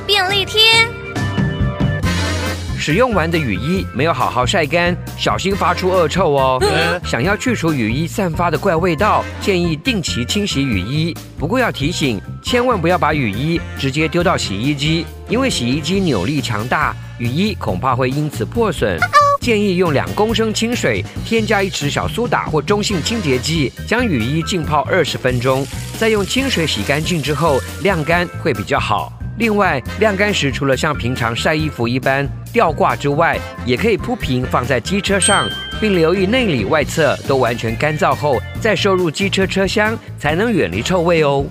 便利贴。使用完的雨衣没有好好晒干，小心发出恶臭哦。想要去除雨衣散发的怪味道，建议定期清洗雨衣。不过要提醒，千万不要把雨衣直接丢到洗衣机，因为洗衣机扭力强大，雨衣恐怕会因此破损。建议用两公升清水，添加一匙小苏打或中性清洁剂，将雨衣浸泡二十分钟，再用清水洗干净之后晾干会比较好。另外，晾干时除了像平常晒衣服一般吊挂之外，也可以铺平放在机车上，并留意内里外侧都完全干燥后再收入机车车厢，才能远离臭味哦。